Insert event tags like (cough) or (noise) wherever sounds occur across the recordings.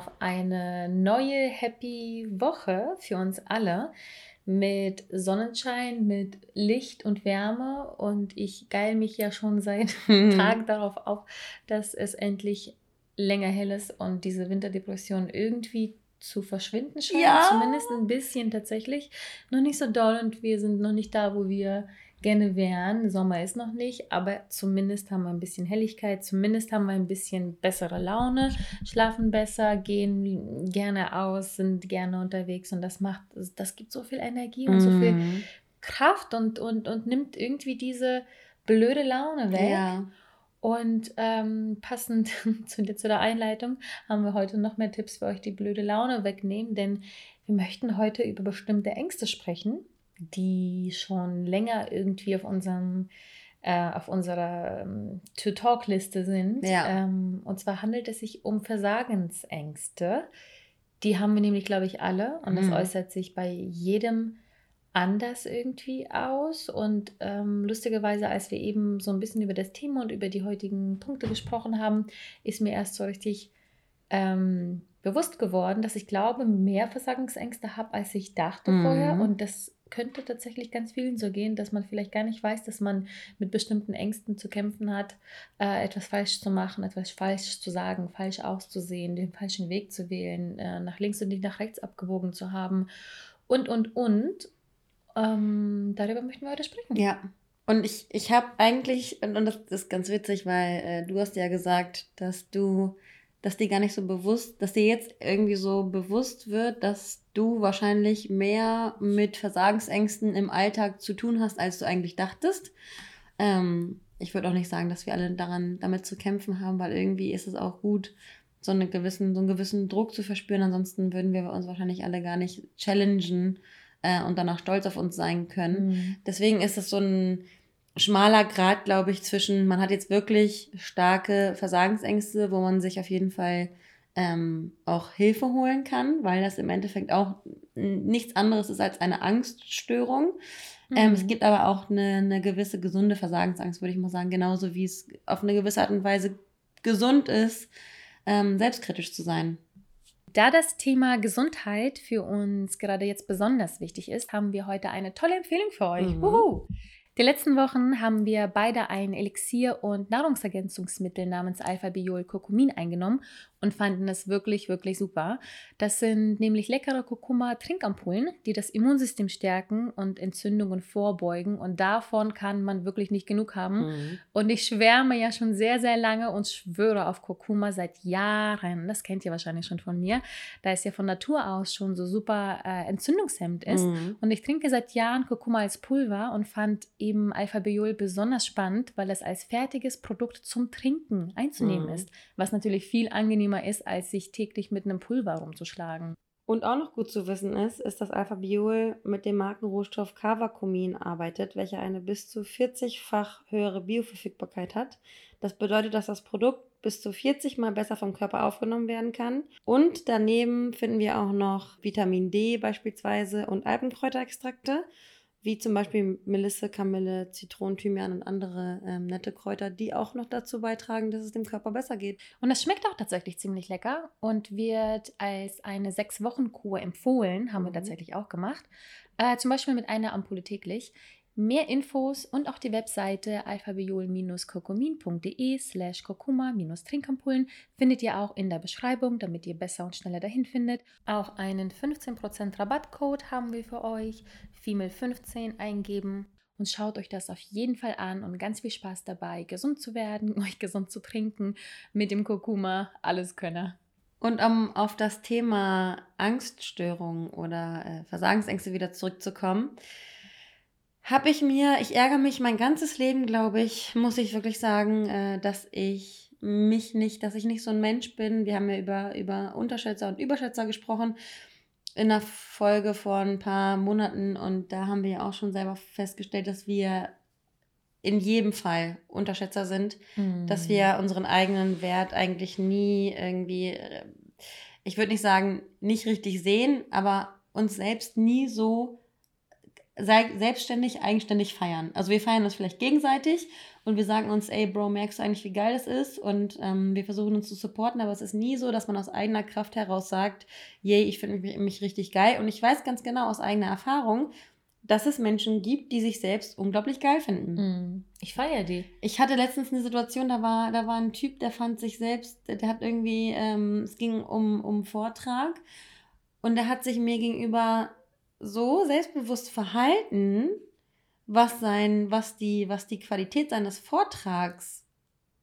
Auf eine neue Happy Woche für uns alle mit Sonnenschein, mit Licht und Wärme und ich geil mich ja schon seit (laughs) Tagen darauf auf, dass es endlich länger hell ist und diese Winterdepression irgendwie zu verschwinden scheint. Ja. Zumindest ein bisschen tatsächlich. Noch nicht so doll und wir sind noch nicht da, wo wir gerne wären. Sommer ist noch nicht, aber zumindest haben wir ein bisschen Helligkeit, zumindest haben wir ein bisschen bessere Laune, schlafen besser, gehen gerne aus, sind gerne unterwegs und das macht, das gibt so viel Energie und so viel mhm. Kraft und, und, und nimmt irgendwie diese blöde Laune weg. Ja. Und ähm, passend (laughs) zu, zu der Einleitung haben wir heute noch mehr Tipps für euch, die blöde Laune wegnehmen, denn wir möchten heute über bestimmte Ängste sprechen die schon länger irgendwie auf unserem äh, auf unserer ähm, To-Talk-Liste sind. Ja. Ähm, und zwar handelt es sich um Versagensängste. Die haben wir nämlich, glaube ich, alle. Und das mhm. äußert sich bei jedem anders irgendwie aus. Und ähm, lustigerweise, als wir eben so ein bisschen über das Thema und über die heutigen Punkte gesprochen haben, ist mir erst so richtig ähm, bewusst geworden, dass ich glaube, mehr Versagensängste habe, als ich dachte mhm. vorher. Und das könnte tatsächlich ganz vielen so gehen, dass man vielleicht gar nicht weiß, dass man mit bestimmten Ängsten zu kämpfen hat, äh, etwas falsch zu machen, etwas falsch zu sagen, falsch auszusehen, den falschen Weg zu wählen, äh, nach links und nicht nach rechts abgewogen zu haben und, und, und. Ähm, darüber möchten wir heute sprechen. Ja. Und ich, ich habe eigentlich, und, das ist ganz witzig, weil äh, du hast ja gesagt, dass du dass dir gar nicht so bewusst, dass dir jetzt irgendwie so bewusst wird, dass du wahrscheinlich mehr mit Versagensängsten im Alltag zu tun hast, als du eigentlich dachtest. Ähm, ich würde auch nicht sagen, dass wir alle daran damit zu kämpfen haben, weil irgendwie ist es auch gut, so, eine gewissen, so einen gewissen Druck zu verspüren. Ansonsten würden wir uns wahrscheinlich alle gar nicht challengen äh, und danach stolz auf uns sein können. Mhm. Deswegen ist es so ein schmaler Grad, glaube ich, zwischen, man hat jetzt wirklich starke Versagensängste, wo man sich auf jeden Fall ähm, auch Hilfe holen kann, weil das im Endeffekt auch nichts anderes ist als eine Angststörung. Mhm. Ähm, es mhm. gibt aber auch eine, eine gewisse gesunde Versagensangst, würde ich mal sagen, genauso wie es auf eine gewisse Art und Weise gesund ist, ähm, selbstkritisch zu sein. Da das Thema Gesundheit für uns gerade jetzt besonders wichtig ist, haben wir heute eine tolle Empfehlung für euch. Mhm. Die letzten Wochen haben wir beide ein Elixier- und Nahrungsergänzungsmittel namens Alpha-Biol-Kurkumin eingenommen und fanden es wirklich, wirklich super. Das sind nämlich leckere Kurkuma-Trinkampullen, die das Immunsystem stärken und Entzündungen vorbeugen. Und davon kann man wirklich nicht genug haben. Mhm. Und ich schwärme ja schon sehr, sehr lange und schwöre auf Kurkuma seit Jahren. Das kennt ihr wahrscheinlich schon von mir, da es ja von Natur aus schon so super äh, entzündungshemmend ist. Mhm. Und ich trinke seit Jahren Kurkuma als Pulver und fand eben Alpha-Biol besonders spannend, weil es als fertiges Produkt zum Trinken einzunehmen mhm. ist, was natürlich viel angenehmer angenehmer ist, als sich täglich mit einem Pulver rumzuschlagen. Und auch noch gut zu wissen ist, ist, dass Alpha Biol mit dem Markenrohstoff Cavacomin arbeitet, welcher eine bis zu 40-fach höhere Bioverfügbarkeit hat. Das bedeutet, dass das Produkt bis zu 40 mal besser vom Körper aufgenommen werden kann. Und daneben finden wir auch noch Vitamin D beispielsweise und Alpenkräuterextrakte wie zum Beispiel Melisse, Kamille, Zitronen, Thymian und andere ähm, nette Kräuter, die auch noch dazu beitragen, dass es dem Körper besser geht. Und es schmeckt auch tatsächlich ziemlich lecker und wird als eine Sechs-Wochen-Kur empfohlen, haben wir mhm. tatsächlich auch gemacht. Äh, zum Beispiel mit einer Ampulle täglich. Mehr Infos und auch die Webseite alphabiol-kurkumin.de slash kurkuma-trinkampullen findet ihr auch in der Beschreibung, damit ihr besser und schneller dahin findet. Auch einen 15% Rabattcode haben wir für euch, Female15 eingeben und schaut euch das auf jeden Fall an und ganz viel Spaß dabei, gesund zu werden, (laughs) euch gesund zu trinken mit dem Kurkuma, alles Könner. Und um auf das Thema Angststörungen oder äh, Versagensängste wieder zurückzukommen, habe ich mir, ich ärgere mich mein ganzes Leben, glaube ich, muss ich wirklich sagen, äh, dass ich mich nicht, dass ich nicht so ein Mensch bin. Wir haben ja über, über Unterschätzer und Überschätzer gesprochen. in der Folge vor ein paar Monaten und da haben wir ja auch schon selber festgestellt, dass wir in jedem Fall Unterschätzer sind, mhm. dass wir unseren eigenen Wert eigentlich nie irgendwie, äh, ich würde nicht sagen, nicht richtig sehen, aber uns selbst nie so selbstständig, eigenständig feiern. Also wir feiern uns vielleicht gegenseitig und wir sagen uns, ey Bro, merkst du eigentlich, wie geil das ist? Und ähm, wir versuchen uns zu supporten, aber es ist nie so, dass man aus eigener Kraft heraus sagt, yay, ich finde mich, mich richtig geil. Und ich weiß ganz genau aus eigener Erfahrung, dass es Menschen gibt, die sich selbst unglaublich geil finden. Mm, ich feiere die. Ich hatte letztens eine Situation, da war, da war ein Typ, der fand sich selbst, der hat irgendwie, ähm, es ging um, um Vortrag und der hat sich mir gegenüber so selbstbewusst verhalten, was sein, was die, was die Qualität seines Vortrags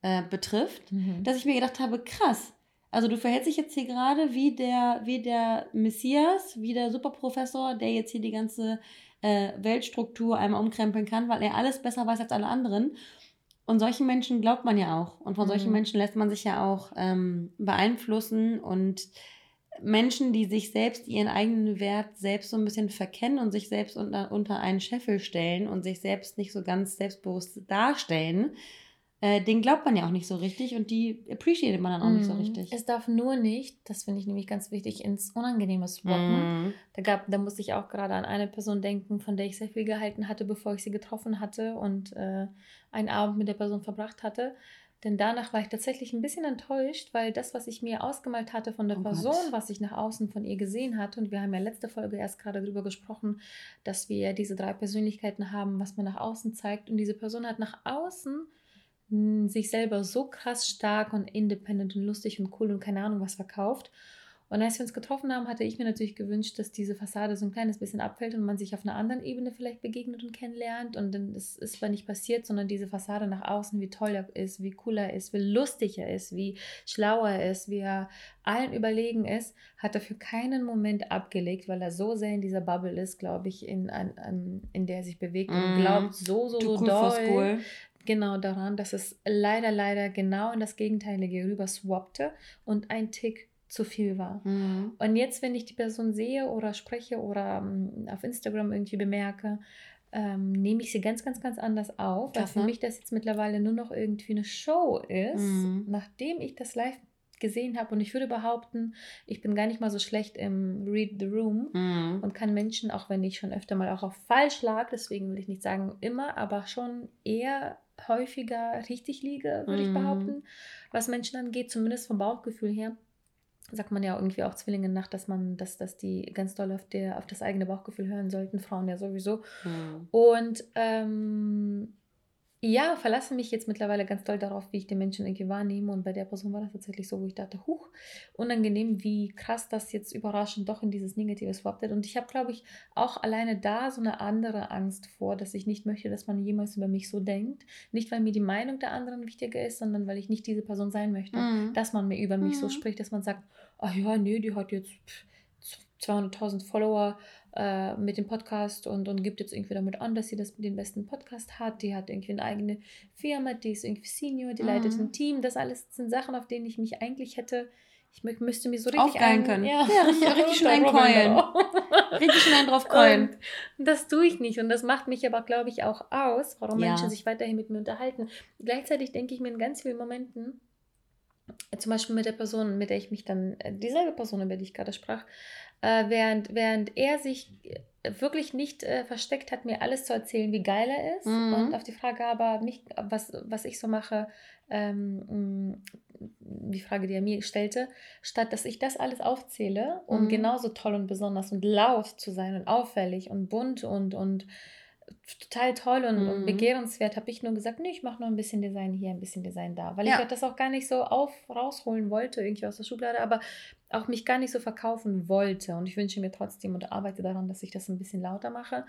äh, betrifft, mhm. dass ich mir gedacht habe, krass. Also du verhältst dich jetzt hier gerade wie der, wie der Messias, wie der Superprofessor, der jetzt hier die ganze äh, Weltstruktur einmal umkrempeln kann, weil er alles besser weiß als alle anderen. Und solchen Menschen glaubt man ja auch. Und von solchen mhm. Menschen lässt man sich ja auch ähm, beeinflussen. Und Menschen, die sich selbst ihren eigenen Wert selbst so ein bisschen verkennen und sich selbst unter, unter einen Scheffel stellen und sich selbst nicht so ganz selbstbewusst darstellen, äh, den glaubt man ja auch nicht so richtig und die appreciated man dann auch mm. nicht so mhm. richtig. Es darf nur nicht, das finde ich nämlich ganz wichtig, ins Unangenehme swappen. Mm. Da, gab, da musste ich auch gerade an eine Person denken, von der ich sehr viel gehalten hatte, bevor ich sie getroffen hatte und äh, einen Abend mit der Person verbracht hatte. Denn danach war ich tatsächlich ein bisschen enttäuscht, weil das, was ich mir ausgemalt hatte von der oh Person, Gott. was ich nach außen von ihr gesehen hatte, und wir haben ja letzte Folge erst gerade darüber gesprochen, dass wir diese drei Persönlichkeiten haben, was man nach außen zeigt. Und diese Person hat nach außen sich selber so krass stark und independent und lustig und cool und keine Ahnung was verkauft. Und als wir uns getroffen haben, hatte ich mir natürlich gewünscht, dass diese Fassade so ein kleines bisschen abfällt und man sich auf einer anderen Ebene vielleicht begegnet und kennenlernt. Und dann ist es zwar nicht passiert, sondern diese Fassade nach außen, wie toll er ist, wie cool er ist, wie lustig er ist, wie schlau er ist, wie er allen überlegen ist, hat er für keinen Moment abgelegt, weil er so sehr in dieser Bubble ist, glaube ich, in, an, an, in der er sich bewegt und mm. glaubt so, so, so doll, genau daran, dass es leider, leider genau in das Gegenteilige rüber swappte und ein Tick zu viel war. Mhm. Und jetzt, wenn ich die Person sehe oder spreche oder um, ähm, auf Instagram irgendwie bemerke, ähm, nehme ich sie ganz, ganz, ganz anders auf, weil für mich das jetzt mittlerweile nur noch irgendwie eine Show ist, mhm. nachdem ich das live gesehen habe. Und ich würde behaupten, ich bin gar nicht mal so schlecht im Read the Room mhm. und kann Menschen, auch wenn ich schon öfter mal auch auf falsch lag, deswegen will ich nicht sagen immer, aber schon eher häufiger richtig liege, würde mhm. ich behaupten, was Menschen angeht, zumindest vom Bauchgefühl her. Sagt man ja irgendwie auch Zwillingen nach, dass man, dass, dass die ganz doll auf, der, auf das eigene Bauchgefühl hören sollten, Frauen ja sowieso. Mhm. Und ähm, ja, verlasse mich jetzt mittlerweile ganz doll darauf, wie ich den Menschen irgendwie wahrnehme. Und bei der Person war das tatsächlich so, wo ich dachte, huch, unangenehm, wie krass das jetzt überraschend doch in dieses Negative swapptet. Und ich habe, glaube ich, auch alleine da so eine andere Angst vor, dass ich nicht möchte, dass man jemals über mich so denkt. Nicht, weil mir die Meinung der anderen wichtiger ist, sondern weil ich nicht diese Person sein möchte. Mhm. Dass man mir über mich mhm. so spricht, dass man sagt, ach ja, nee, die hat jetzt 200.000 Follower äh, mit dem Podcast und, und gibt jetzt irgendwie damit an, dass sie das, den besten Podcast hat. Die hat irgendwie eine eigene Firma, die ist irgendwie Senior, die mhm. leitet ein Team. Das alles sind Sachen, auf denen ich mich eigentlich hätte ich müsste mir so richtig Aufgeilen können. Ja, (laughs) ja richtig, (laughs) richtig schön einkeulen. richtig schnell drauf keulen. das tue ich nicht und das macht mich aber, glaube ich, auch aus, warum ja. Menschen sich weiterhin mit mir unterhalten. Gleichzeitig denke ich mir in ganz vielen Momenten, zum Beispiel mit der Person, mit der ich mich dann, äh, dieselbe Person, über die ich gerade sprach, äh, während, während er sich wirklich nicht äh, versteckt hat, mir alles zu erzählen, wie geil er ist. Mhm. Und auf die Frage aber, mich, was, was ich so mache, ähm, die Frage, die er mir stellte, statt dass ich das alles aufzähle, um mhm. genauso toll und besonders und laut zu sein und auffällig und bunt und, und total toll und, mhm. und begehrenswert, habe ich nur gesagt, nee, ich mache nur ein bisschen Design hier, ein bisschen Design da. Weil ja. ich das auch gar nicht so auf, rausholen wollte, irgendwie aus der Schublade, aber auch mich gar nicht so verkaufen wollte. Und ich wünsche mir trotzdem und arbeite daran, dass ich das ein bisschen lauter mache,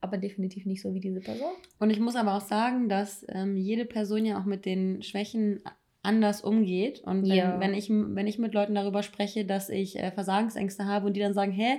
aber definitiv nicht so wie diese Person. Und ich muss aber auch sagen, dass ähm, jede Person ja auch mit den Schwächen anders umgeht. Und wenn, ja. wenn, ich, wenn ich mit Leuten darüber spreche, dass ich äh, Versagensängste habe und die dann sagen, hä,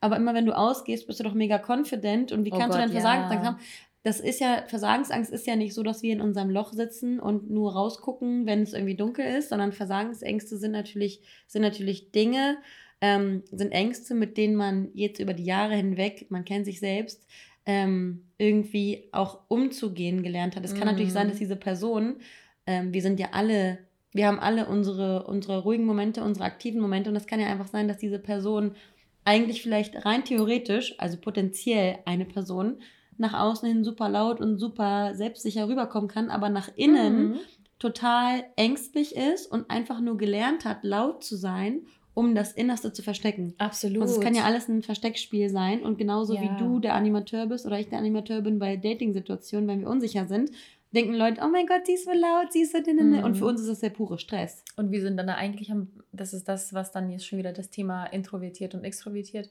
aber immer wenn du ausgehst, bist du doch mega confident und wie oh kannst Gott, du denn Versagensangst ja. haben? Das ist ja, Versagensangst ist ja nicht so, dass wir in unserem Loch sitzen und nur rausgucken, wenn es irgendwie dunkel ist, sondern Versagensängste sind natürlich, sind natürlich Dinge, ähm, sind Ängste, mit denen man jetzt über die Jahre hinweg, man kennt sich selbst, ähm, irgendwie auch umzugehen gelernt hat. Es kann mm. natürlich sein, dass mhm. diese Person, ähm, wir sind ja alle, wir haben alle unsere, unsere ruhigen Momente, unsere aktiven Momente und es kann ja einfach sein, dass diese Person eigentlich vielleicht rein theoretisch, also potenziell eine Person, nach außen hin super laut und super selbstsicher rüberkommen kann, aber nach innen mhm. total ängstlich ist und einfach nur gelernt hat, laut zu sein, um das Innerste zu verstecken. Absolut. Also es kann ja alles ein Versteckspiel sein und genauso ja. wie du der Animateur bist oder ich der Animateur bin bei Dating-Situationen, wenn wir unsicher sind, denken Leute, oh mein Gott, sie ist so laut, sie ist so... Mhm. Und für uns ist das der pure Stress. Und wir sind dann da eigentlich, am, das ist das, was dann jetzt schon wieder das Thema introvertiert und extrovertiert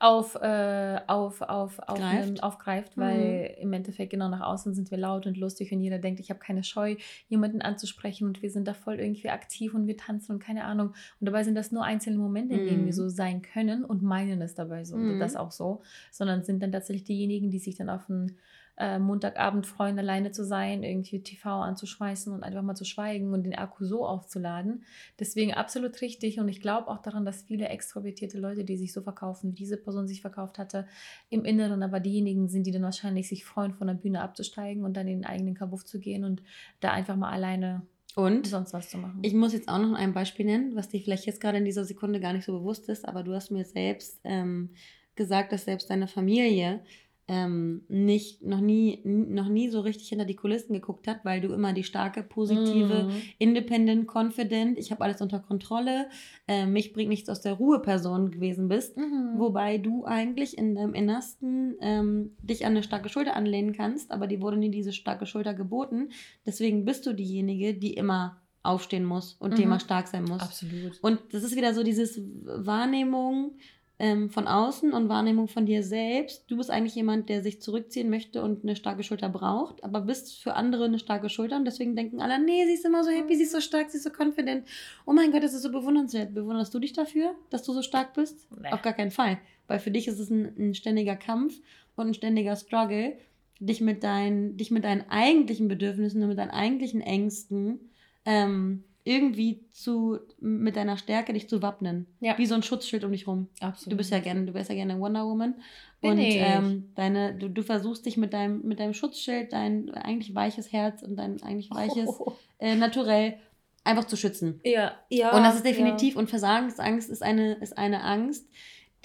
auf, äh, auf, auf, auf einem, aufgreift, weil mhm. im Endeffekt genau nach außen sind wir laut und lustig und jeder denkt, ich habe keine Scheu, jemanden anzusprechen und wir sind da voll irgendwie aktiv und wir tanzen und keine Ahnung. Und dabei sind das nur einzelne Momente, in denen mhm. wir so sein können und meinen es dabei so, mhm. das auch so, sondern sind dann tatsächlich diejenigen, die sich dann auf ein äh, Montagabend freuen, alleine zu sein, irgendwie TV anzuschmeißen und einfach mal zu schweigen und den Akku so aufzuladen. Deswegen absolut richtig und ich glaube auch daran, dass viele extrovertierte Leute, die sich so verkaufen, wie diese Person sich verkauft hatte, im Inneren aber diejenigen sind, die dann wahrscheinlich sich freuen, von der Bühne abzusteigen und dann in den eigenen Kabuff zu gehen und da einfach mal alleine und sonst was zu machen. Ich muss jetzt auch noch ein Beispiel nennen, was dir vielleicht jetzt gerade in dieser Sekunde gar nicht so bewusst ist, aber du hast mir selbst ähm, gesagt, dass selbst deine Familie ähm, nicht noch nie noch nie so richtig hinter die Kulissen geguckt hat, weil du immer die starke, positive, mm. independent, confident, ich habe alles unter Kontrolle, äh, mich bringt nichts aus der Ruhe Person gewesen bist, mm. wobei du eigentlich in deinem Innersten ähm, dich an eine starke Schulter anlehnen kannst, aber die wurde nie diese starke Schulter geboten. Deswegen bist du diejenige, die immer aufstehen muss und mhm. die immer stark sein muss. Absolut. Und das ist wieder so dieses Wahrnehmung, ähm, von außen und Wahrnehmung von dir selbst. Du bist eigentlich jemand, der sich zurückziehen möchte und eine starke Schulter braucht, aber bist für andere eine starke Schulter und deswegen denken alle, nee, sie ist immer so happy, sie ist so stark, sie ist so confident. Oh mein Gott, das ist so bewundernswert. Bewunderst du dich dafür, dass du so stark bist? Nee. Auf gar keinen Fall. Weil für dich ist es ein, ein ständiger Kampf und ein ständiger Struggle, dich mit, dein, dich mit deinen eigentlichen Bedürfnissen und mit deinen eigentlichen Ängsten ähm, irgendwie zu, mit deiner Stärke dich zu wappnen. Ja. Wie so ein Schutzschild um dich rum. Absolut. Du bist ja gerne, du wärst ja gerne Wonder Woman. Bin und ähm, deine, du, du versuchst dich mit deinem, mit deinem Schutzschild, dein eigentlich weiches Herz und dein eigentlich weiches oh. (laughs) äh, Naturell einfach zu schützen. Ja, ja. Und das ist definitiv, ja. und Versagensangst ist eine, ist eine Angst,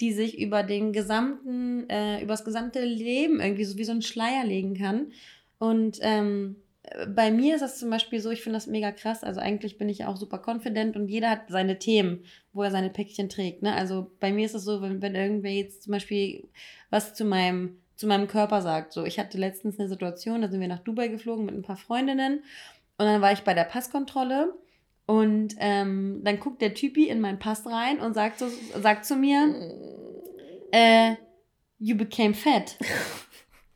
die sich über den gesamten, äh, über das gesamte Leben irgendwie so wie so ein Schleier legen kann. Und ähm, bei mir ist das zum Beispiel so, ich finde das mega krass. Also eigentlich bin ich auch super confident und jeder hat seine Themen, wo er seine Päckchen trägt. Ne? Also bei mir ist es so, wenn, wenn irgendwer jetzt zum Beispiel was zu meinem, zu meinem Körper sagt. So, ich hatte letztens eine Situation, da sind wir nach Dubai geflogen mit ein paar Freundinnen und dann war ich bei der Passkontrolle und ähm, dann guckt der Typi in meinen Pass rein und sagt, so, sagt zu mir, äh, you became fat. (laughs)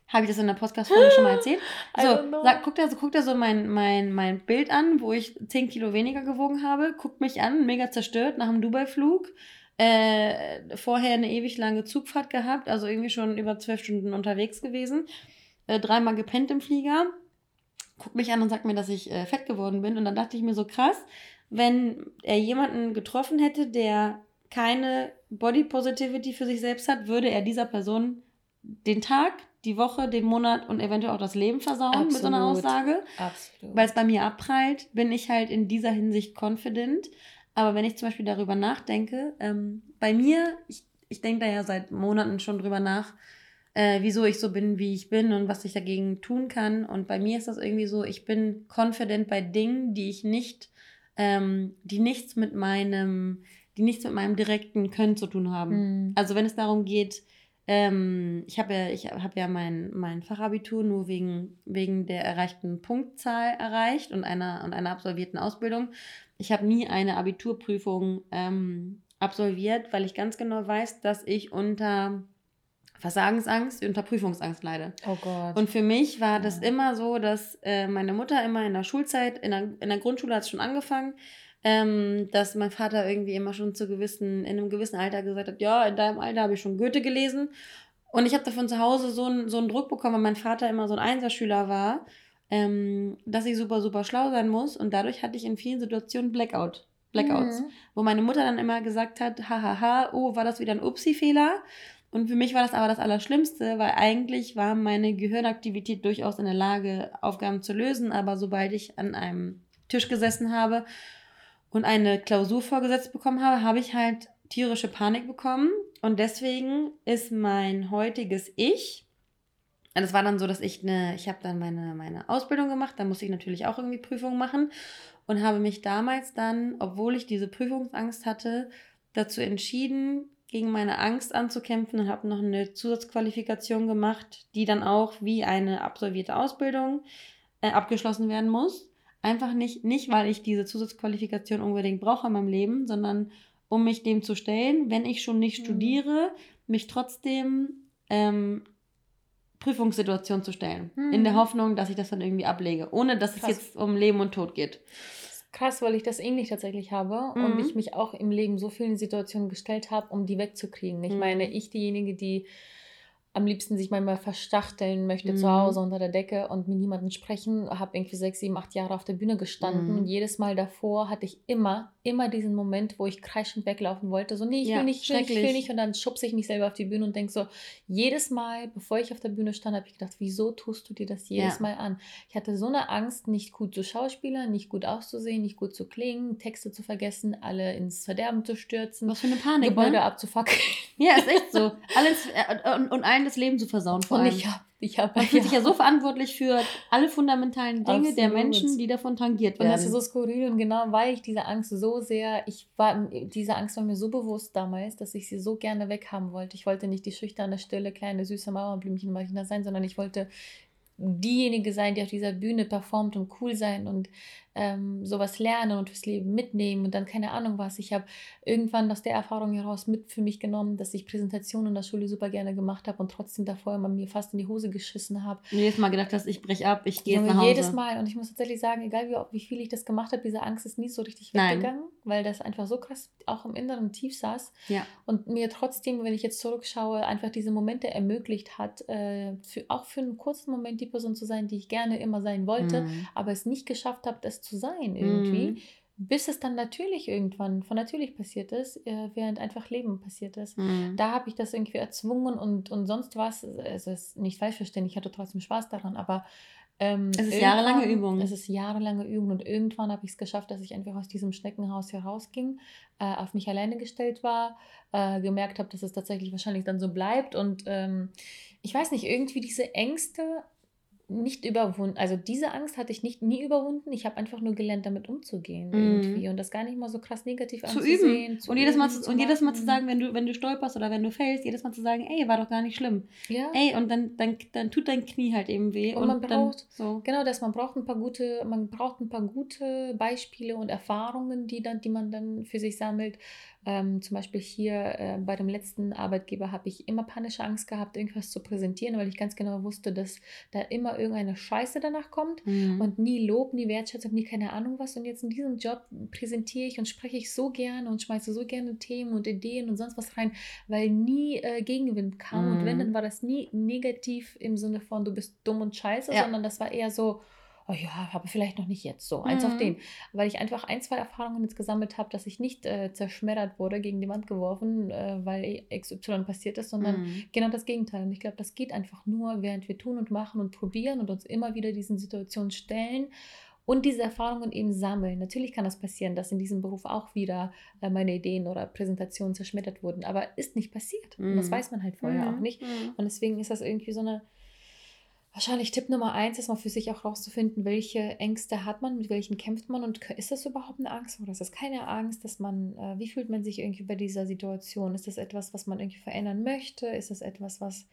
Habe ich das in der Podcast-Folge schon mal (gasps) erzählt? So, sag, guckt er, so, guckt er so mein, mein, mein Bild an, wo ich 10 Kilo weniger gewogen habe, guckt mich an, mega zerstört nach dem Dubai-Flug. Äh, vorher eine ewig lange Zugfahrt gehabt, also irgendwie schon über zwölf Stunden unterwegs gewesen. Äh, dreimal gepennt im Flieger. Guckt mich an und sagt mir, dass ich äh, fett geworden bin. Und dann dachte ich mir so krass, wenn er jemanden getroffen hätte, der keine Body Positivity für sich selbst hat, würde er dieser Person den Tag, die Woche, den Monat und eventuell auch das Leben versauen Absolut. mit so einer Aussage. Absolut. Weil es bei mir abprallt, bin ich halt in dieser Hinsicht confident. Aber wenn ich zum Beispiel darüber nachdenke, ähm, bei mir, ich, ich denke da ja seit Monaten schon drüber nach, äh, wieso ich so bin, wie ich bin und was ich dagegen tun kann. Und bei mir ist das irgendwie so, ich bin confident bei Dingen, die ich nicht, ähm, die nichts mit meinem, die nichts mit meinem direkten Können zu tun haben. Mhm. Also wenn es darum geht, ähm, ich habe ja, ich hab ja mein, mein Fachabitur nur wegen, wegen der erreichten Punktzahl erreicht und einer, und einer absolvierten Ausbildung. Ich habe nie eine Abiturprüfung ähm, absolviert, weil ich ganz genau weiß, dass ich unter Versagensangst, unter Prüfungsangst leide. Oh Gott. Und für mich war das ja. immer so, dass äh, meine Mutter immer in der Schulzeit, in der, in der Grundschule hat es schon angefangen, ähm, dass mein Vater irgendwie immer schon zu gewissen, in einem gewissen Alter gesagt hat, ja, in deinem Alter habe ich schon Goethe gelesen. Und ich habe davon zu Hause so, ein, so einen Druck bekommen, weil mein Vater immer so ein Einserschüler war, ähm, dass ich super, super schlau sein muss. Und dadurch hatte ich in vielen Situationen Blackout. Blackouts. Mhm. Wo meine Mutter dann immer gesagt hat, hahaha, oh, war das wieder ein Upsi-Fehler? Und für mich war das aber das Allerschlimmste, weil eigentlich war meine Gehirnaktivität durchaus in der Lage, Aufgaben zu lösen. Aber sobald ich an einem Tisch gesessen habe und eine Klausur vorgesetzt bekommen habe, habe ich halt tierische Panik bekommen. Und deswegen ist mein heutiges Ich, es war dann so, dass ich eine, ich habe dann meine, meine Ausbildung gemacht, da musste ich natürlich auch irgendwie Prüfungen machen und habe mich damals dann, obwohl ich diese Prüfungsangst hatte, dazu entschieden, gegen meine Angst anzukämpfen und habe noch eine Zusatzqualifikation gemacht, die dann auch wie eine absolvierte Ausbildung äh, abgeschlossen werden muss. Einfach nicht, nicht, weil ich diese Zusatzqualifikation unbedingt brauche in meinem Leben, sondern um mich dem zu stellen, wenn ich schon nicht mhm. studiere, mich trotzdem ähm, Prüfungssituation zu stellen. Mhm. In der Hoffnung, dass ich das dann irgendwie ablege, ohne dass Krass. es jetzt um Leben und Tod geht krass, weil ich das ähnlich tatsächlich habe mhm. und ich mich auch im Leben so vielen Situationen gestellt habe, um die wegzukriegen. Ich mhm. meine, ich diejenige, die am liebsten sich manchmal verstachteln möchte mhm. zu Hause unter der Decke und mit niemandem sprechen. Habe irgendwie sechs, sieben, acht Jahre auf der Bühne gestanden. Mhm. Und jedes Mal davor hatte ich immer, immer diesen Moment, wo ich kreischend weglaufen wollte. So, nee, ich ja, will nicht, ich will, ich will nicht. Und dann schubse ich mich selber auf die Bühne und denke so, jedes Mal, bevor ich auf der Bühne stand, habe ich gedacht, wieso tust du dir das jedes ja. Mal an? Ich hatte so eine Angst, nicht gut zu schauspielern, nicht gut auszusehen, nicht gut zu klingen, Texte zu vergessen, alle ins Verderben zu stürzen. Was für eine Panik, Gebäude ne? abzufackeln. Ja, ist echt (laughs) so. Alles, äh, und, und allen das Leben zu versauen. Vor und allem. ich habe ich hab, Man fühlt ja. sich ja so verantwortlich für alle fundamentalen Dinge Absolut. der Menschen, die davon tangiert werden. Und das ist so skurril und genau weil ich diese Angst so sehr, ich war, diese Angst war mir so bewusst damals, dass ich sie so gerne weghaben wollte. Ich wollte nicht die schüchterne, stille, kleine, süße Mauerblümchen Marina sein, sondern ich wollte diejenige sein, die auf dieser Bühne performt und cool sein und ähm, sowas lernen und fürs Leben mitnehmen und dann keine Ahnung was. Ich habe irgendwann aus der Erfahrung heraus mit für mich genommen, dass ich Präsentationen in der Schule super gerne gemacht habe und trotzdem davor immer mir fast in die Hose geschissen habe. Und jedes Mal gedacht hast, ich breche ab, ich gehe nach Hause. Jedes Mal. Und ich muss tatsächlich sagen, egal wie, wie viel ich das gemacht habe, diese Angst ist nie so richtig weggegangen, Nein. weil das einfach so krass auch im Inneren tief saß. Ja. Und mir trotzdem, wenn ich jetzt zurückschaue, einfach diese Momente ermöglicht hat, äh, für, auch für einen kurzen Moment die Person zu sein, die ich gerne immer sein wollte, mhm. aber es nicht geschafft habe, das zu sein irgendwie. Mhm. Bis es dann natürlich irgendwann von natürlich passiert ist, äh, während einfach Leben passiert ist. Mhm. Da habe ich das irgendwie erzwungen und, und sonst was. Es ist nicht falsch verstehen, ich hatte trotzdem Spaß daran, aber ähm, es ist jahrelange Übung. Es ist jahrelange Übung und irgendwann habe ich es geschafft, dass ich einfach aus diesem Schneckenhaus herausging, äh, auf mich alleine gestellt war, äh, gemerkt habe, dass es tatsächlich wahrscheinlich dann so bleibt und ähm, ich weiß nicht, irgendwie diese Ängste nicht überwunden, also diese Angst hatte ich nicht nie überwunden. Ich habe einfach nur gelernt, damit umzugehen mhm. irgendwie und das gar nicht mal so krass negativ zu anzusehen. Üben. Zu und jedes Mal zu, und jedes Mal zu sagen, wenn du wenn du stolperst oder wenn du fällst, jedes Mal zu sagen, ey, war doch gar nicht schlimm. Ja. Ey, und dann dann, dann tut dein Knie halt eben weh und, und man braucht dann, so. genau das, man braucht ein paar gute man braucht ein paar gute Beispiele und Erfahrungen, die dann die man dann für sich sammelt ähm, zum Beispiel hier äh, bei dem letzten Arbeitgeber habe ich immer panische Angst gehabt, irgendwas zu präsentieren, weil ich ganz genau wusste, dass da immer irgendeine Scheiße danach kommt mhm. und nie Lob, nie Wertschätzung, nie keine Ahnung was. Und jetzt in diesem Job präsentiere ich und spreche ich so gerne und schmeiße so gerne Themen und Ideen und sonst was rein, weil nie äh, Gegenwind kam. Mhm. Und wenn, mhm. dann war das nie negativ im Sinne von, du bist dumm und scheiße, ja. sondern das war eher so, oh ja, aber vielleicht noch nicht jetzt so, eins mhm. auf den. Weil ich einfach ein, zwei Erfahrungen jetzt gesammelt habe, dass ich nicht äh, zerschmettert wurde, gegen die Wand geworfen, äh, weil XY passiert ist, sondern mhm. genau das Gegenteil. Und ich glaube, das geht einfach nur, während wir tun und machen und probieren und uns immer wieder diesen Situationen stellen und diese Erfahrungen eben sammeln. Natürlich kann das passieren, dass in diesem Beruf auch wieder äh, meine Ideen oder Präsentationen zerschmettert wurden, aber ist nicht passiert. Mhm. Und das mhm. weiß man halt vorher mhm. auch nicht. Mhm. Und deswegen ist das irgendwie so eine Wahrscheinlich Tipp Nummer eins ist mal für sich auch rauszufinden, welche Ängste hat man, mit welchen kämpft man und ist das überhaupt eine Angst oder ist das keine Angst, dass man, äh, wie fühlt man sich irgendwie bei dieser Situation? Ist das etwas, was man irgendwie verändern möchte? Ist das etwas, was,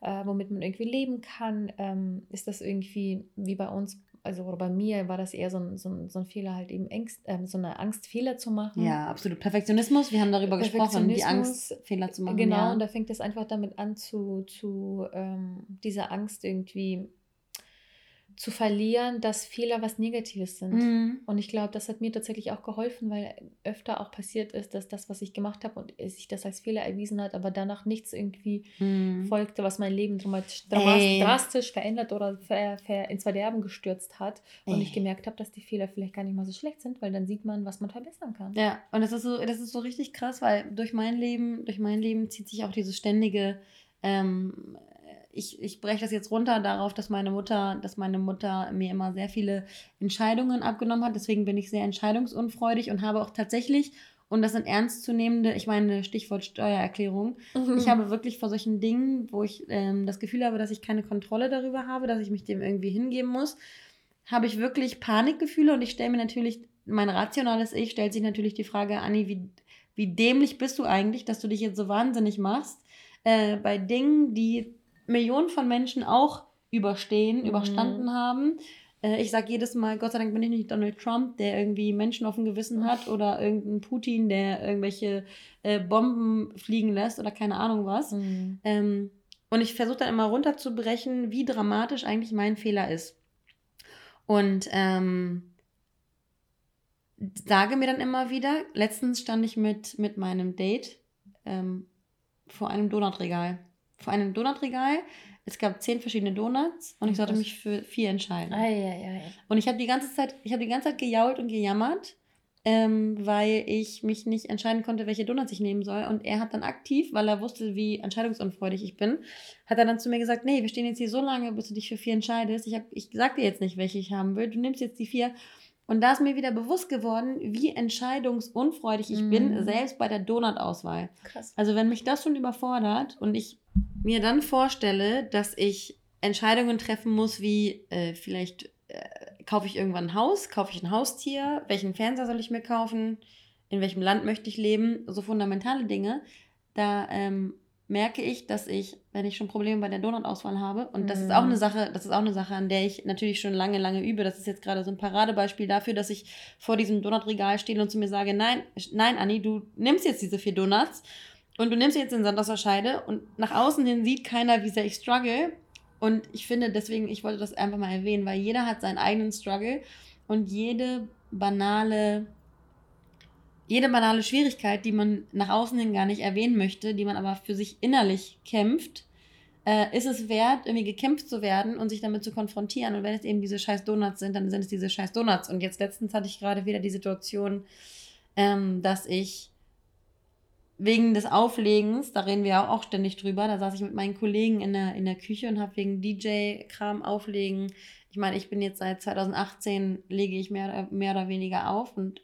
äh, womit man irgendwie leben kann? Ähm, ist das irgendwie wie bei uns also oder bei mir war das eher so ein, so ein, so ein Fehler, halt eben Ängst, ähm, so eine Angst, Fehler zu machen. Ja, absolut. Perfektionismus, wir haben darüber gesprochen, die Angst, Fehler zu machen. Genau, ja. und da fängt es einfach damit an, zu, zu ähm, dieser Angst irgendwie zu verlieren, dass Fehler was Negatives sind. Mhm. Und ich glaube, das hat mir tatsächlich auch geholfen, weil öfter auch passiert ist, dass das, was ich gemacht habe und sich das als Fehler erwiesen hat, aber danach nichts irgendwie mhm. folgte, was mein Leben Ey. drastisch verändert oder ver, ver, ins Verderben gestürzt hat. Und Ey. ich gemerkt habe, dass die Fehler vielleicht gar nicht mal so schlecht sind, weil dann sieht man, was man verbessern kann. Ja, und das ist so, das ist so richtig krass, weil durch mein Leben, durch mein Leben zieht sich auch dieses ständige ähm, ich, ich breche das jetzt runter darauf, dass meine Mutter, dass meine Mutter mir immer sehr viele Entscheidungen abgenommen hat. Deswegen bin ich sehr entscheidungsunfreudig und habe auch tatsächlich, und das sind ernstzunehmende, ich meine, Stichwort Steuererklärung, mhm. ich habe wirklich vor solchen Dingen, wo ich ähm, das Gefühl habe, dass ich keine Kontrolle darüber habe, dass ich mich dem irgendwie hingeben muss, habe ich wirklich Panikgefühle und ich stelle mir natürlich, mein rationales Ich stellt sich natürlich die Frage, Anni, wie, wie dämlich bist du eigentlich, dass du dich jetzt so wahnsinnig machst? Äh, bei Dingen, die Millionen von Menschen auch überstehen, mhm. überstanden haben. Äh, ich sage jedes Mal, Gott sei Dank bin ich nicht Donald Trump, der irgendwie Menschen auf dem Gewissen hat oder irgendein Putin, der irgendwelche äh, Bomben fliegen lässt oder keine Ahnung was. Mhm. Ähm, und ich versuche dann immer runterzubrechen, wie dramatisch eigentlich mein Fehler ist. Und ähm, sage mir dann immer wieder, letztens stand ich mit, mit meinem Date ähm, vor einem Donutregal vor einem Donutregal. Es gab zehn verschiedene Donuts und ich sollte mich für vier entscheiden. Ei, ei, ei. Und ich habe die ganze Zeit, ich habe die ganze Zeit gejault und gejammert, ähm, weil ich mich nicht entscheiden konnte, welche Donuts ich nehmen soll. Und er hat dann aktiv, weil er wusste, wie entscheidungsunfreudig ich bin, hat er dann zu mir gesagt, nee, wir stehen jetzt hier so lange, bis du dich für vier entscheidest. Ich, hab, ich sag dir jetzt nicht, welche ich haben will. Du nimmst jetzt die vier. Und da ist mir wieder bewusst geworden, wie entscheidungsunfreudig ich mm. bin, mhm. selbst bei der Donut-Auswahl. Krass. Also wenn mich das schon überfordert und ich mir dann vorstelle, dass ich Entscheidungen treffen muss, wie äh, vielleicht äh, kaufe ich irgendwann ein Haus, kaufe ich ein Haustier, welchen Fernseher soll ich mir kaufen, in welchem Land möchte ich leben, so fundamentale Dinge, da ähm, merke ich, dass ich, wenn ich schon Probleme bei der Donut-Auswahl habe, und das ist auch eine mhm. Sache, das ist auch eine Sache, an der ich natürlich schon lange, lange übe. Das ist jetzt gerade so ein Paradebeispiel dafür, dass ich vor diesem Donut-Regal stehe und zu mir sage, nein, nein, Anni, du nimmst jetzt diese vier Donuts und du nimmst jetzt den Sand aus der Scheide und nach außen hin sieht keiner, wie sehr ich struggle. Und ich finde deswegen, ich wollte das einfach mal erwähnen, weil jeder hat seinen eigenen Struggle und jede banale jede banale Schwierigkeit, die man nach außen hin gar nicht erwähnen möchte, die man aber für sich innerlich kämpft, äh, ist es wert, irgendwie gekämpft zu werden und sich damit zu konfrontieren. Und wenn es eben diese scheiß Donuts sind, dann sind es diese scheiß Donuts. Und jetzt letztens hatte ich gerade wieder die Situation, ähm, dass ich wegen des Auflegens, da reden wir auch ständig drüber, da saß ich mit meinen Kollegen in der, in der Küche und habe wegen DJ-Kram auflegen. Ich meine, ich bin jetzt seit 2018, lege ich mehr, mehr oder weniger auf und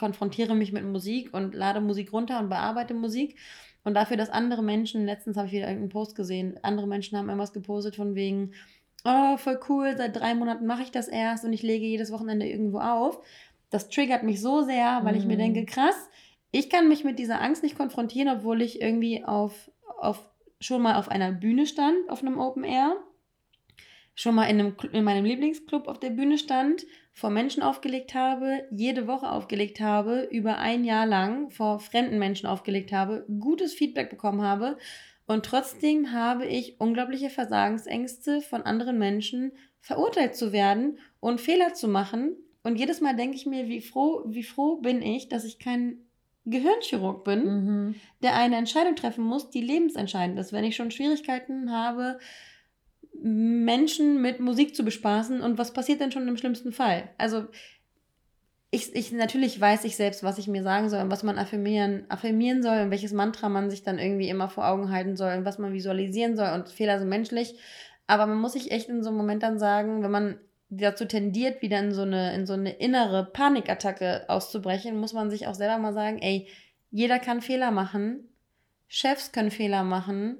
konfrontiere mich mit Musik und lade Musik runter und bearbeite Musik. Und dafür, dass andere Menschen, letztens habe ich wieder irgendeinen Post gesehen, andere Menschen haben irgendwas gepostet von wegen, oh, voll cool, seit drei Monaten mache ich das erst und ich lege jedes Wochenende irgendwo auf. Das triggert mich so sehr, weil mhm. ich mir mhm. denke, krass, ich kann mich mit dieser Angst nicht konfrontieren, obwohl ich irgendwie auf, auf schon mal auf einer Bühne stand, auf einem Open Air schon mal in, einem, in meinem Lieblingsclub auf der Bühne stand, vor Menschen aufgelegt habe, jede Woche aufgelegt habe, über ein Jahr lang vor fremden Menschen aufgelegt habe, gutes Feedback bekommen habe und trotzdem habe ich unglaubliche Versagensängste von anderen Menschen verurteilt zu werden und Fehler zu machen. Und jedes Mal denke ich mir, wie froh, wie froh bin ich, dass ich kein Gehirnchirurg bin, mhm. der eine Entscheidung treffen muss, die lebensentscheidend ist. Wenn ich schon Schwierigkeiten habe, Menschen mit Musik zu bespaßen und was passiert denn schon im schlimmsten Fall? Also ich, ich natürlich weiß ich selbst, was ich mir sagen soll und was man affirmieren, affirmieren soll und welches Mantra man sich dann irgendwie immer vor Augen halten soll und was man visualisieren soll und Fehler sind menschlich. Aber man muss sich echt in so einem Moment dann sagen, wenn man dazu tendiert, wieder in so eine, in so eine innere Panikattacke auszubrechen, muss man sich auch selber mal sagen, ey, jeder kann Fehler machen, Chefs können Fehler machen,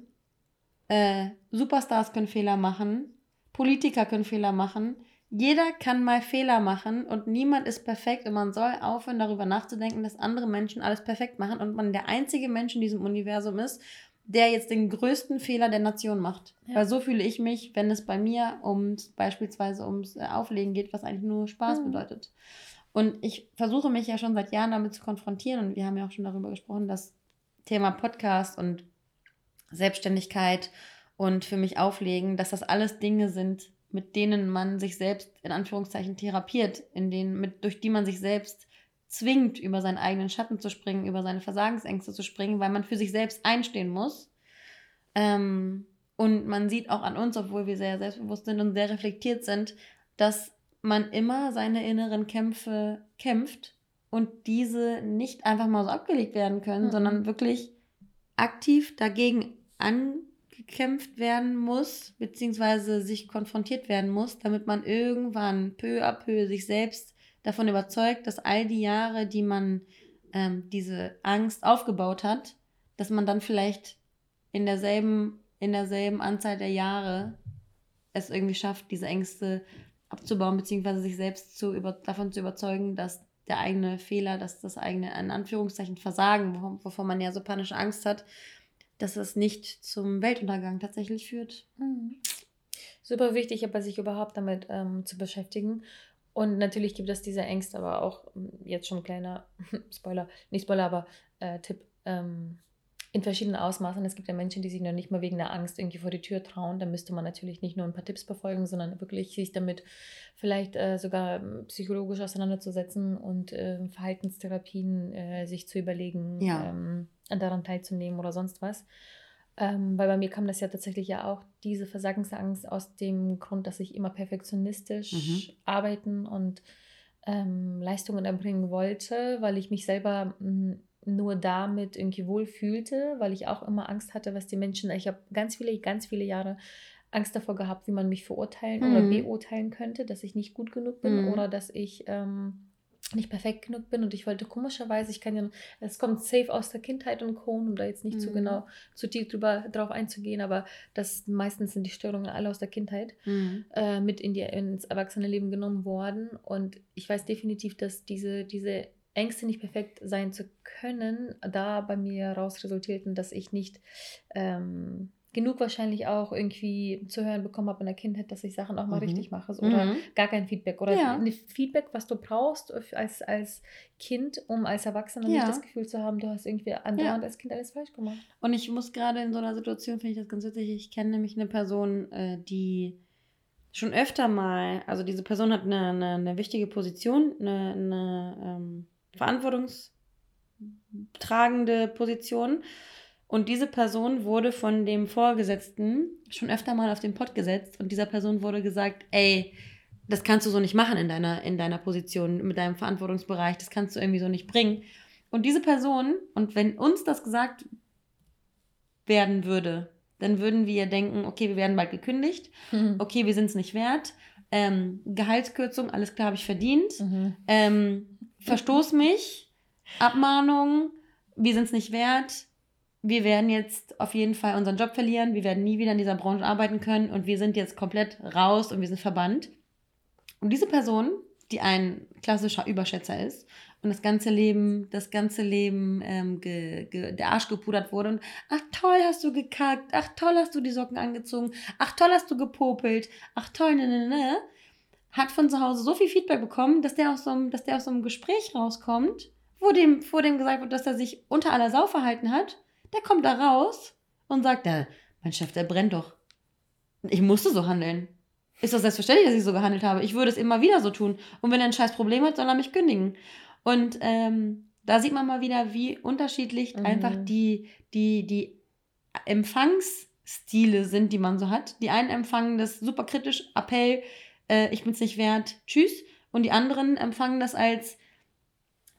äh, Superstars können Fehler machen, Politiker können Fehler machen. Jeder kann mal Fehler machen und niemand ist perfekt und man soll aufhören, darüber nachzudenken, dass andere Menschen alles perfekt machen und man der einzige Mensch in diesem Universum ist, der jetzt den größten Fehler der Nation macht. Ja. Weil so fühle ich mich, wenn es bei mir ums beispielsweise ums äh, Auflegen geht, was eigentlich nur Spaß mhm. bedeutet. Und ich versuche mich ja schon seit Jahren damit zu konfrontieren und wir haben ja auch schon darüber gesprochen, dass Thema Podcast und Selbstständigkeit und für mich auflegen, dass das alles Dinge sind, mit denen man sich selbst in Anführungszeichen therapiert, in denen, mit, durch die man sich selbst zwingt, über seinen eigenen Schatten zu springen, über seine Versagensängste zu springen, weil man für sich selbst einstehen muss. Ähm, und man sieht auch an uns, obwohl wir sehr selbstbewusst sind und sehr reflektiert sind, dass man immer seine inneren Kämpfe kämpft und diese nicht einfach mal so abgelegt werden können, mhm. sondern wirklich aktiv dagegen angekämpft werden muss, beziehungsweise sich konfrontiert werden muss, damit man irgendwann peu à peu sich selbst davon überzeugt, dass all die Jahre, die man ähm, diese Angst aufgebaut hat, dass man dann vielleicht in derselben, in derselben Anzahl der Jahre es irgendwie schafft, diese Ängste abzubauen, beziehungsweise sich selbst zu über, davon zu überzeugen, dass der eigene Fehler, dass das eigene, in Anführungszeichen, Versagen, wovor man ja so panische Angst hat, dass es nicht zum Weltuntergang tatsächlich führt. Mhm. Super wichtig, aber sich überhaupt damit ähm, zu beschäftigen. Und natürlich gibt es diese Ängste, aber auch hm, jetzt schon ein kleiner (laughs) Spoiler, nicht Spoiler, aber äh, Tipp, ähm, in verschiedenen Ausmaßen. Es gibt ja Menschen, die sich noch nicht mal wegen der Angst irgendwie vor die Tür trauen. Da müsste man natürlich nicht nur ein paar Tipps befolgen, sondern wirklich sich damit vielleicht äh, sogar hm, psychologisch auseinanderzusetzen und äh, Verhaltenstherapien äh, sich zu überlegen, ja. ähm, daran teilzunehmen oder sonst was. Ähm, weil bei mir kam das ja tatsächlich ja auch diese Versagensangst aus dem Grund, dass ich immer perfektionistisch mhm. arbeiten und ähm, Leistungen erbringen wollte, weil ich mich selber hm, nur damit irgendwie wohl fühlte, weil ich auch immer Angst hatte, was die Menschen, ich habe ganz viele, ganz viele Jahre Angst davor gehabt, wie man mich verurteilen mhm. oder beurteilen könnte, dass ich nicht gut genug bin mhm. oder dass ich ähm, nicht perfekt genug bin und ich wollte komischerweise, ich kann ja, es kommt safe aus der Kindheit und Co., um da jetzt nicht mhm. zu genau, zu tief drüber drauf einzugehen, aber das meistens sind die Störungen alle aus der Kindheit mhm. äh, mit in die, ins Erwachsenenleben genommen worden und ich weiß definitiv, dass diese, diese Ängste nicht perfekt sein zu können, da bei mir raus resultierten, dass ich nicht ähm, genug wahrscheinlich auch irgendwie zu hören bekommen habe in der Kindheit, dass ich Sachen auch mal mhm. richtig mache oder mhm. gar kein Feedback oder ja. ein Feedback, was du brauchst als, als Kind, um als Erwachsener ja. nicht das Gefühl zu haben, du hast irgendwie andauernd ja. als Kind alles falsch gemacht. Und ich muss gerade in so einer Situation, finde ich das ganz witzig, ich kenne nämlich eine Person, äh, die schon öfter mal, also diese Person hat eine, eine, eine wichtige Position, eine, eine ähm, verantwortungstragende Position. Und diese Person wurde von dem Vorgesetzten schon öfter mal auf den Pott gesetzt. Und dieser Person wurde gesagt, ey, das kannst du so nicht machen in deiner, in deiner Position, mit deinem Verantwortungsbereich, das kannst du irgendwie so nicht bringen. Und diese Person, und wenn uns das gesagt werden würde, dann würden wir denken, okay, wir werden bald gekündigt, mhm. okay, wir sind es nicht wert, ähm, Gehaltskürzung, alles klar, habe ich verdient, mhm. ähm, verstoß mich, Abmahnung, wir sind es nicht wert, wir werden jetzt auf jeden Fall unseren Job verlieren, wir werden nie wieder in dieser Branche arbeiten können. Und wir sind jetzt komplett raus und wir sind verbannt. Und diese Person, die ein klassischer Überschätzer ist und das ganze Leben, das ganze Leben ähm, ge, ge, der Arsch gepudert wurde und ach toll hast du gekackt, ach toll hast du die Socken angezogen, ach toll hast du gepopelt, ach toll, ne, ne, ne, hat von zu Hause so viel Feedback bekommen, dass der aus so einem, dass der aus so einem Gespräch rauskommt, wo dem, vor dem gesagt wird, dass er sich unter aller Sau verhalten hat der kommt da raus und sagt, ja, mein Chef, der brennt doch. Ich musste so handeln. Ist doch selbstverständlich, dass ich so gehandelt habe. Ich würde es immer wieder so tun. Und wenn er ein scheiß Problem hat, soll er mich kündigen. Und ähm, da sieht man mal wieder, wie unterschiedlich mhm. einfach die, die, die Empfangsstile sind, die man so hat. Die einen empfangen das super kritisch, Appell, äh, ich bin's nicht wert, tschüss. Und die anderen empfangen das als,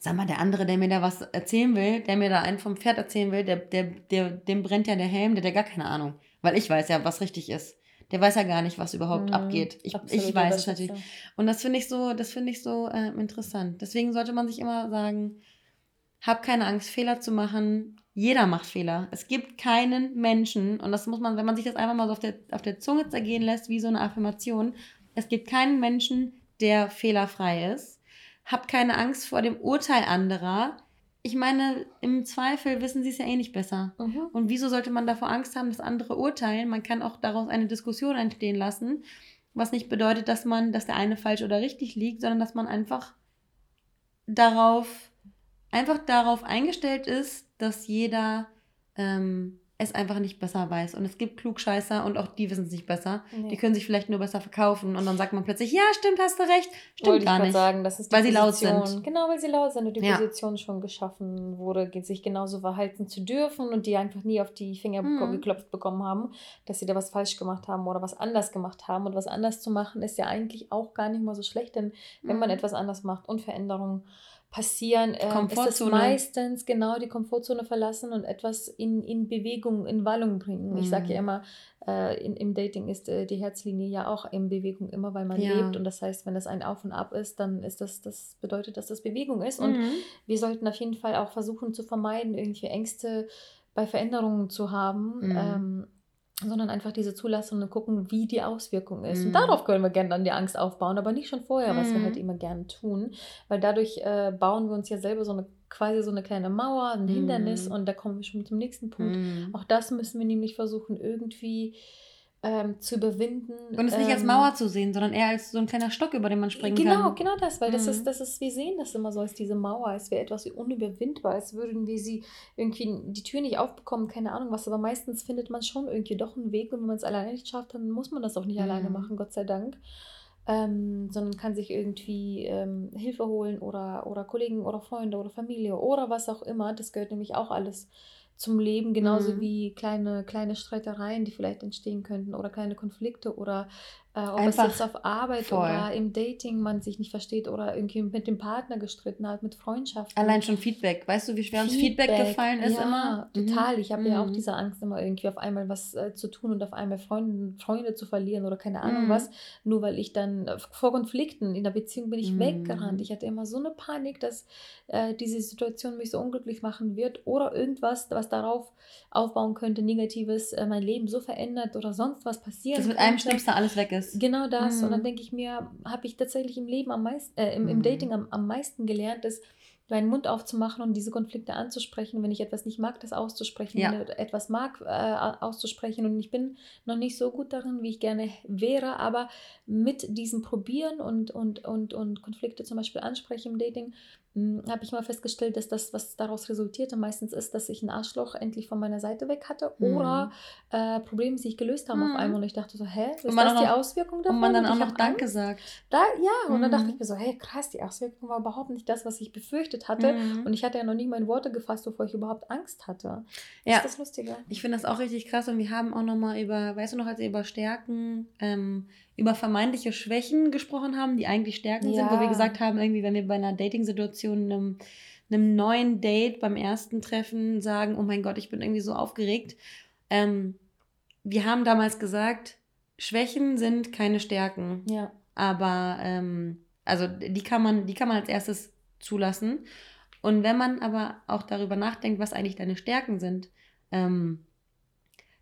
sag mal, der andere, der mir da was erzählen will, der mir da einen vom Pferd erzählen will, der, der, der, dem brennt ja der Helm, der hat ja gar keine Ahnung. Weil ich weiß ja, was richtig ist. Der weiß ja gar nicht, was überhaupt mhm, abgeht. Ich, ich weiß es natürlich. Und das finde ich so, das finde ich so äh, interessant. Deswegen sollte man sich immer sagen, hab keine Angst, Fehler zu machen. Jeder macht Fehler. Es gibt keinen Menschen, und das muss man, wenn man sich das einfach mal so auf der, auf der Zunge zergehen lässt, wie so eine Affirmation, es gibt keinen Menschen, der fehlerfrei ist hab keine Angst vor dem Urteil anderer. Ich meine, im Zweifel wissen sie es ja eh nicht besser. Mhm. Und wieso sollte man davor Angst haben, dass andere urteilen? Man kann auch daraus eine Diskussion entstehen lassen, was nicht bedeutet, dass man, dass der eine falsch oder richtig liegt, sondern dass man einfach darauf, einfach darauf eingestellt ist, dass jeder ähm, es einfach nicht besser weiß. Und es gibt Klugscheißer und auch die wissen es nicht besser. Nee. Die können sich vielleicht nur besser verkaufen und dann sagt man plötzlich, ja, stimmt, hast du recht. Stimmt Wollte gar nicht. sagen, das ist die weil Position, sie laut sind. Genau, weil sie laut sind und die ja. Position schon geschaffen wurde, sich genauso verhalten zu dürfen und die einfach nie auf die Finger mhm. geklopft bekommen haben, dass sie da was falsch gemacht haben oder was anders gemacht haben. Und was anders zu machen ist ja eigentlich auch gar nicht mal so schlecht, denn wenn man mhm. etwas anders macht und Veränderungen passieren, äh, ist es meistens genau die Komfortzone verlassen und etwas in, in Bewegung, in Wallung bringen. Mhm. Ich sage ja immer, äh, in, im Dating ist äh, die Herzlinie ja auch in Bewegung immer, weil man ja. lebt. Und das heißt, wenn das ein Auf und Ab ist, dann ist das, das bedeutet, dass das Bewegung ist. Und mhm. wir sollten auf jeden Fall auch versuchen zu vermeiden, irgendwie Ängste bei Veränderungen zu haben. Mhm. Ähm, sondern einfach diese Zulassung und gucken, wie die Auswirkung ist. Mhm. Und darauf können wir gerne dann die Angst aufbauen, aber nicht schon vorher, was wir halt mhm. immer gerne tun, weil dadurch äh, bauen wir uns ja selber so eine quasi so eine kleine Mauer, ein Hindernis mhm. und da kommen wir schon zum nächsten Punkt. Mhm. Auch das müssen wir nämlich versuchen irgendwie ähm, zu überwinden. Und es nicht ähm, als Mauer zu sehen, sondern eher als so ein kleiner Stock, über den man springen genau, kann. Genau, genau das, weil mhm. das ist, das ist, wir sehen das immer so als diese Mauer, als wäre etwas wie unüberwindbar, als würden wir sie irgendwie die Tür nicht aufbekommen, keine Ahnung was, aber meistens findet man schon irgendwie doch einen Weg und wenn man es alleine nicht schafft, dann muss man das auch nicht mhm. alleine machen, Gott sei Dank. Ähm, sondern kann sich irgendwie ähm, Hilfe holen oder, oder Kollegen oder Freunde oder Familie oder was auch immer. Das gehört nämlich auch alles zum Leben, genauso mhm. wie kleine, kleine Streitereien, die vielleicht entstehen könnten oder kleine Konflikte oder äh, ob Einfach es jetzt auf Arbeit voll. oder im Dating man sich nicht versteht oder irgendwie mit dem Partner gestritten hat, mit Freundschaften. Allein schon Feedback. Weißt du, wie schwer uns Feedback gefallen ist ja, immer? Total. Ich habe mhm. ja auch mhm. diese Angst, immer irgendwie auf einmal was äh, zu tun und auf einmal Freunde, Freunde zu verlieren oder keine Ahnung mhm. was. Nur weil ich dann äh, vor Konflikten in der Beziehung bin ich mhm. weggerannt. Ich hatte immer so eine Panik, dass äh, diese Situation mich so unglücklich machen wird oder irgendwas, was darauf aufbauen könnte, Negatives, äh, mein Leben so verändert oder sonst was passiert. Dass mit einem Schnipsel alles weg ist ist. Genau das. Mhm. Und dann mhm. denke ich mir, habe ich tatsächlich im Leben am meisten, äh, im, im mhm. Dating am, am meisten gelernt, ist, meinen Mund aufzumachen und diese Konflikte anzusprechen. Wenn ich etwas nicht mag, das auszusprechen. Ja. Wenn ich etwas mag, äh, auszusprechen. Und ich bin noch nicht so gut darin, wie ich gerne wäre, aber mit diesem Probieren und, und, und, und Konflikte zum Beispiel ansprechen im Dating, habe ich mal festgestellt, dass das, was daraus resultierte, meistens ist, dass ich ein Arschloch endlich von meiner Seite weg hatte mhm. oder äh, Probleme sich gelöst haben mhm. auf einmal und ich dachte so, hä, ist das die noch, Auswirkung davon? Und man dann auch noch Danke Angst. sagt. Da, ja, und mhm. dann dachte ich mir so, hey, krass, die Auswirkung war überhaupt nicht das, was ich befürchtet hatte und ich hatte ja noch nie meine Worte gefasst, bevor ich überhaupt Angst hatte. Ja. Ist das lustiger? Ich finde das auch richtig krass und wir haben auch nochmal über, weißt du noch, als über Stärken ähm, über vermeintliche Schwächen gesprochen haben, die eigentlich Stärken ja. sind, wo wir gesagt haben, irgendwie, wenn wir bei einer Dating-Situation einem, einem neuen Date beim ersten Treffen sagen, oh mein Gott, ich bin irgendwie so aufgeregt. Ähm, wir haben damals gesagt, Schwächen sind keine Stärken. Ja. Aber ähm, also die kann man, die kann man als erstes zulassen. Und wenn man aber auch darüber nachdenkt, was eigentlich deine Stärken sind, ähm,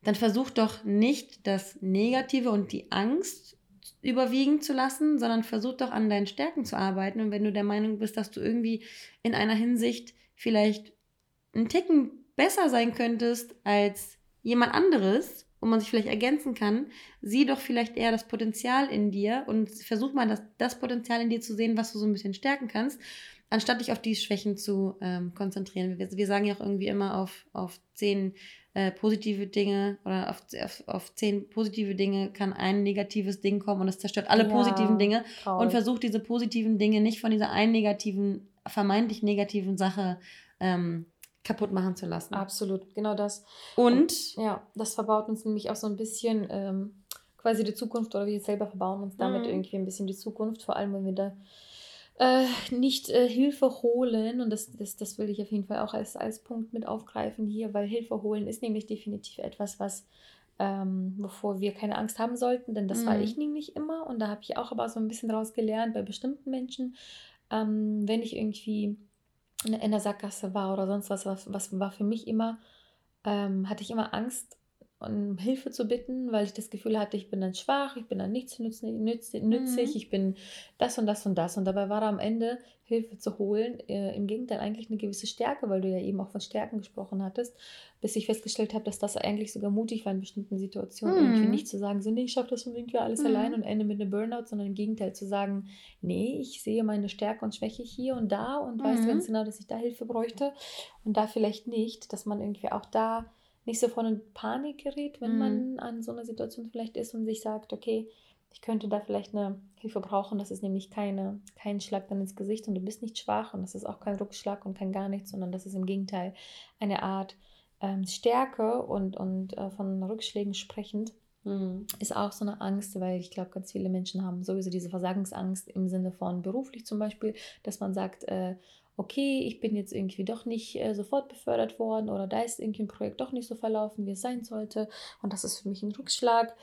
dann versuch doch nicht das Negative und die Angst überwiegen zu lassen, sondern versuch doch an deinen Stärken zu arbeiten. Und wenn du der Meinung bist, dass du irgendwie in einer Hinsicht vielleicht einen Ticken besser sein könntest als jemand anderes, wo man sich vielleicht ergänzen kann, sieh doch vielleicht eher das Potenzial in dir und versuch mal das, das Potenzial in dir zu sehen, was du so ein bisschen stärken kannst, anstatt dich auf die Schwächen zu ähm, konzentrieren. Wir, wir, sagen ja auch irgendwie immer auf, auf zehn äh, positive Dinge oder auf, auf, auf zehn positive Dinge kann ein negatives Ding kommen und es zerstört alle ja, positiven Dinge traurig. und versucht diese positiven Dinge nicht von dieser einen negativen, vermeintlich negativen Sache ähm, kaputt machen zu lassen. Absolut, genau das. Und, und, ja, das verbaut uns nämlich auch so ein bisschen ähm, quasi die Zukunft oder wir selber verbauen uns damit mhm. irgendwie ein bisschen die Zukunft, vor allem wenn wir da äh, nicht äh, Hilfe holen, und das, das, das will ich auf jeden Fall auch als, als Punkt mit aufgreifen hier, weil Hilfe holen ist nämlich definitiv etwas, was ähm, wovor wir keine Angst haben sollten, denn das mhm. war ich nämlich immer. Und da habe ich auch aber so ein bisschen daraus gelernt bei bestimmten Menschen, ähm, wenn ich irgendwie in der Sackgasse war oder sonst was, was, was war für mich immer, ähm, hatte ich immer Angst, um Hilfe zu bitten, weil ich das Gefühl hatte, ich bin dann schwach, ich bin dann nichts nützlich, nützlich mhm. ich bin das und das und das. Und dabei war da am Ende Hilfe zu holen, äh, im Gegenteil eigentlich eine gewisse Stärke, weil du ja eben auch von Stärken gesprochen hattest, bis ich festgestellt habe, dass das eigentlich sogar mutig war in bestimmten Situationen, mhm. irgendwie nicht zu sagen, so nee, ich schaffe das irgendwie alles mhm. allein und ende mit einem Burnout, sondern im Gegenteil zu sagen, nee, ich sehe meine Stärke und Schwäche hier und da und weiß mhm. ganz genau, dass ich da Hilfe bräuchte und da vielleicht nicht, dass man irgendwie auch da nicht sofort in Panik gerät, wenn Mhm. man an so einer Situation vielleicht ist und sich sagt, okay, ich könnte da vielleicht eine Hilfe brauchen. Das ist nämlich keine, kein Schlag dann ins Gesicht und du bist nicht schwach und das ist auch kein Rückschlag und kein gar nichts, sondern das ist im Gegenteil eine Art ähm, Stärke und, und äh, von Rückschlägen sprechend Mhm. ist auch so eine Angst, weil ich glaube, ganz viele Menschen haben sowieso diese Versagensangst im Sinne von beruflich zum Beispiel, dass man sagt, äh, okay, ich bin jetzt irgendwie doch nicht äh, sofort befördert worden oder da ist irgendwie ein Projekt doch nicht so verlaufen, wie es sein sollte. Und das ist für mich ein Rückschlag.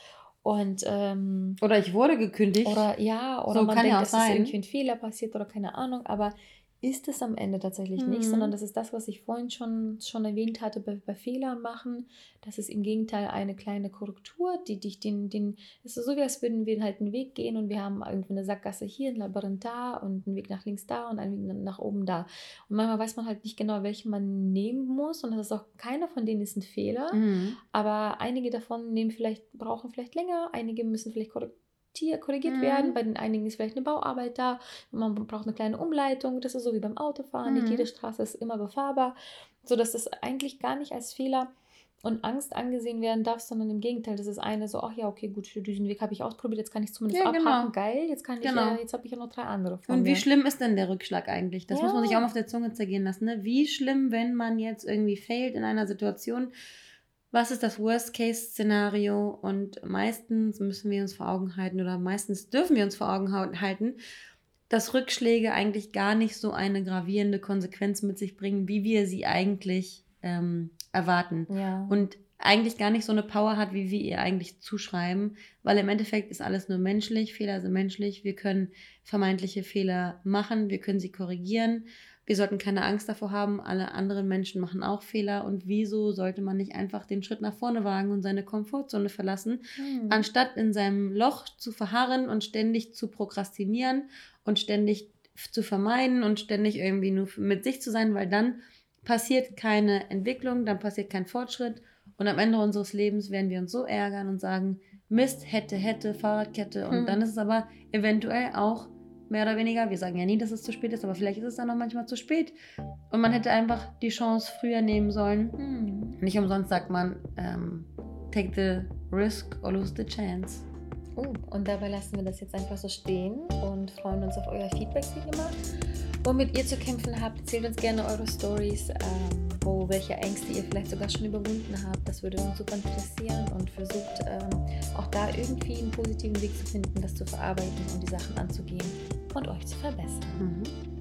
Und ähm, Oder ich wurde gekündigt. oder ja, oder So man kann denkt, ja ist irgendwie ein Fehler passiert oder keine Ahnung, aber ist es am Ende tatsächlich nicht, Mhm. sondern das ist das, was ich vorhin schon, schon erwähnt hatte bei, bei Fehlern machen. Das ist im Gegenteil eine kleine Korrektur, die dich den, den, es ist so wie als würden wir halt einen Weg gehen und wir haben irgendwie eine Sackgasse hier, ein Labyrinth da und einen Weg nach links da und einen Weg nach oben da. Und manchmal weiß man halt nicht genau, welchen man nehmen muss und das ist auch keiner von denen ist ein Fehler. Mhm. Aber einige davon nehmen vielleicht, brauchen vielleicht länger, einige müssen vielleicht korrigiert, korrigiert Mhm. werden, bei den einigen ist vielleicht eine Bauarbeit da man braucht eine kleine Umleitung. Das ist so wie beim Autofahren, nicht Mhm. jede Straße ist immer befahrbar, sodass das eigentlich gar nicht als Fehler und Angst angesehen werden darf, sondern im Gegenteil, das ist eine so, ach ja, okay, gut, diesen Weg habe ich ausprobiert, jetzt kann ich zumindest Ja, abhaken, genau. geil, jetzt kann ich, Genau. äh, jetzt habe ich ja noch drei andere vor Und wie mir. schlimm ist denn der Rückschlag eigentlich? Das muss man sich Ja. auch mal auf der Zunge zergehen lassen. Ne? Wie schlimm, wenn man jetzt irgendwie failt in einer Situation? Was ist das Worst-Case-Szenario? Und meistens müssen wir uns vor Augen halten oder meistens dürfen wir uns vor Augen halten, dass Rückschläge eigentlich gar nicht so eine gravierende Konsequenz mit sich bringen, wie wir sie eigentlich ähm, erwarten. Ja. Und eigentlich gar nicht so eine Power hat, wie wir ihr eigentlich zuschreiben, weil im Endeffekt ist alles nur menschlich, Fehler sind menschlich, wir können vermeintliche Fehler machen, wir können sie korrigieren, wir sollten keine Angst davor haben, alle anderen Menschen machen auch Fehler und wieso sollte man nicht einfach den Schritt nach vorne wagen und seine Komfortzone verlassen, Hm. anstatt in seinem Loch zu verharren und ständig zu prokrastinieren und ständig zu vermeiden und ständig irgendwie nur mit sich zu sein, weil dann passiert keine Entwicklung, dann passiert kein Fortschritt und am Ende unseres Lebens werden wir uns so ärgern und sagen, Mist, hätte, hätte, Fahrradkette und Hm. dann ist es aber eventuell auch mehr oder weniger, wir sagen ja nie, dass es zu spät ist, aber vielleicht ist es dann auch manchmal zu spät und man hätte einfach die Chance früher nehmen sollen. Hm. Nicht umsonst sagt man, ähm, take the risk or lose the chance. Oh, und dabei lassen wir das jetzt einfach so stehen und freuen uns auf euer Feedback wie immer. Womit ihr zu kämpfen habt, erzählt uns gerne eure Stories, ähm, wo welche Ängste ihr vielleicht sogar schon überwunden habt. Das würde uns super interessieren und versucht ähm, auch da irgendwie einen positiven Weg zu finden, das zu verarbeiten und die Sachen anzugehen und euch zu verbessern. Mhm.